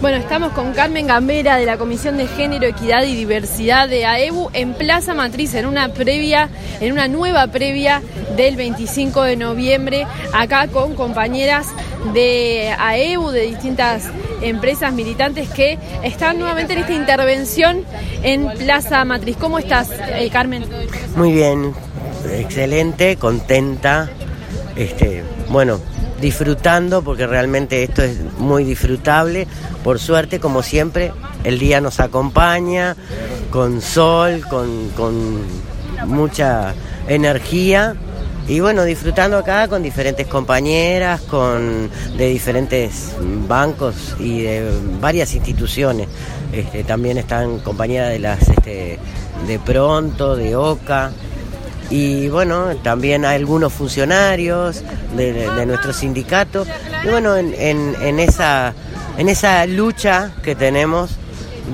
Bueno, estamos con Carmen Gambera de la Comisión de Género, Equidad y Diversidad de AEBU en Plaza Matriz, en una previa, en una nueva previa del 25 de noviembre, acá con compañeras de AEBU, de distintas empresas militantes que están nuevamente en esta intervención en Plaza Matriz. ¿Cómo estás, eh, Carmen? Muy bien, excelente, contenta. Este, bueno, disfrutando, porque realmente esto es muy disfrutable. Por suerte, como siempre, el día nos acompaña con sol, con, con mucha energía. Y bueno, disfrutando acá con diferentes compañeras, con de diferentes bancos y de varias instituciones. Este, también están compañeras de las este, de Pronto, de Oca, y bueno, también hay algunos funcionarios de, nuestro sindicato. Y bueno, en, esa, en esa lucha que tenemos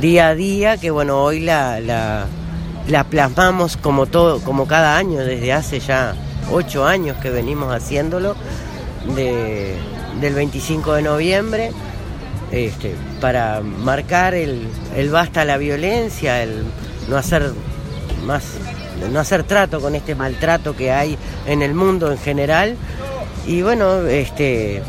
día a día, que bueno, hoy la, la, plasmamos como, todo, como cada año, desde hace ya ocho años que venimos haciéndolo, de, del 25 de noviembre. Este, para marcar el, el basta a la violencia, el no hacer más no hacer trato con este maltrato que hay en el mundo en general. Y bueno, este,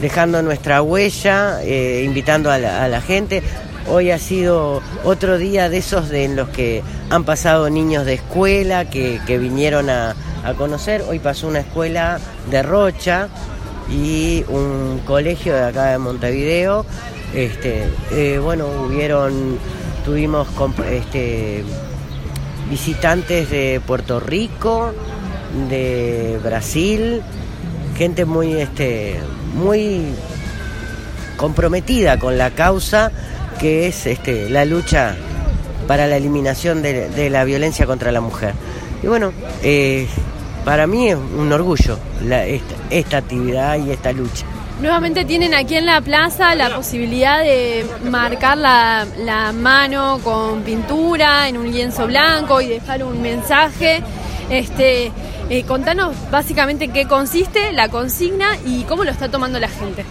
dejando nuestra huella, eh, invitando a la, gente. Hoy ha sido otro día de esos de, en los que han pasado niños de escuela que, vinieron a, conocer. Hoy pasó una escuela de Rocha y un colegio de acá de Montevideo. Este, eh, bueno, hubieron, tuvimos este, visitantes de Puerto Rico, de Brasil, gente muy, este, muy comprometida con la causa que es este, la lucha para la eliminación de, la violencia contra la mujer. Y bueno, eh, para mí es un orgullo esta actividad y esta lucha. Nuevamente tienen aquí en la plaza la posibilidad de marcar la, mano con pintura en un lienzo blanco y dejar un mensaje. Este, eh, contanos básicamente qué consiste la consigna y cómo lo está tomando la gente.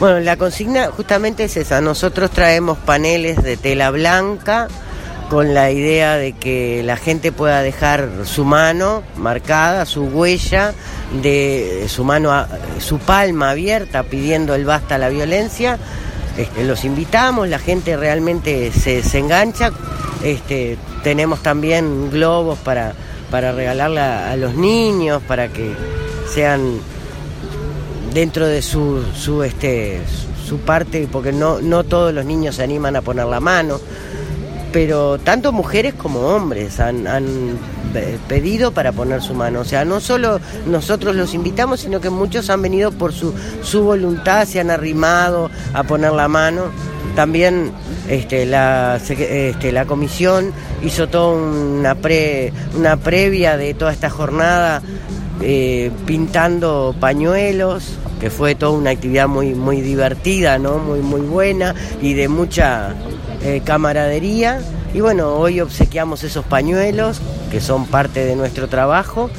Bueno, la consigna justamente es esa. Nosotros traemos paneles de tela blanca con la idea de que la gente pueda dejar su mano marcada, su huella, de su mano, su palma abierta pidiendo el basta a la violencia. Este, los invitamos, la gente realmente se, engancha. Este, tenemos también globos para, para regalarle a, los niños, para que sean dentro de su, su, este, su parte, porque no, no todos los niños se animan a poner la mano pero tanto mujeres como hombres han, pedido para poner su mano. O sea, no solo nosotros los invitamos, sino que muchos han venido por su, su voluntad, se han arrimado a poner la mano. También este, la, este, la comisión hizo toda una, pre, una previa de toda esta jornada eh, pintando pañuelos, que fue toda una actividad muy, muy divertida, ¿no? muy, muy buena y de mucha eh, camaradería. Y bueno, hoy obsequiamos esos pañuelos que son parte de nuestro trabajo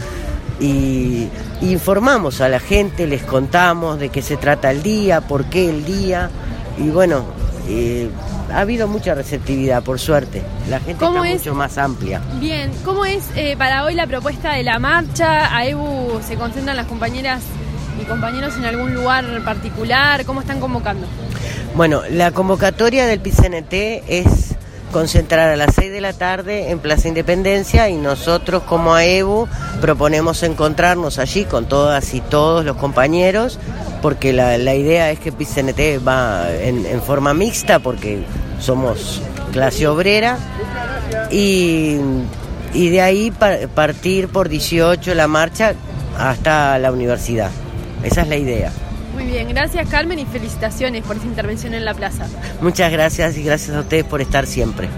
y, informamos a la gente, les contamos de qué se trata el día, por qué el día y bueno, eh, ha habido mucha receptividad, por suerte. La gente está mucho más amplia. Bien, ¿cómo es eh, para hoy la propuesta de la marcha? ¿A EBU se concentran las compañeras y compañeros en algún lugar particular? ¿Cómo están convocando? Bueno, la convocatoria del PCNT es concentrar a las 6 de la tarde en Plaza Independencia y nosotros como AEBU proponemos encontrarnos allí con todas y todos los compañeros porque la, idea es que PCNT va en, forma mixta porque somos clase obrera y, y de ahí partir por 18 la marcha hasta la universidad. Esa es la idea. Muy bien, gracias Carmen y felicitaciones por esa intervención en la plaza. Muchas gracias y gracias a ustedes por estar siempre.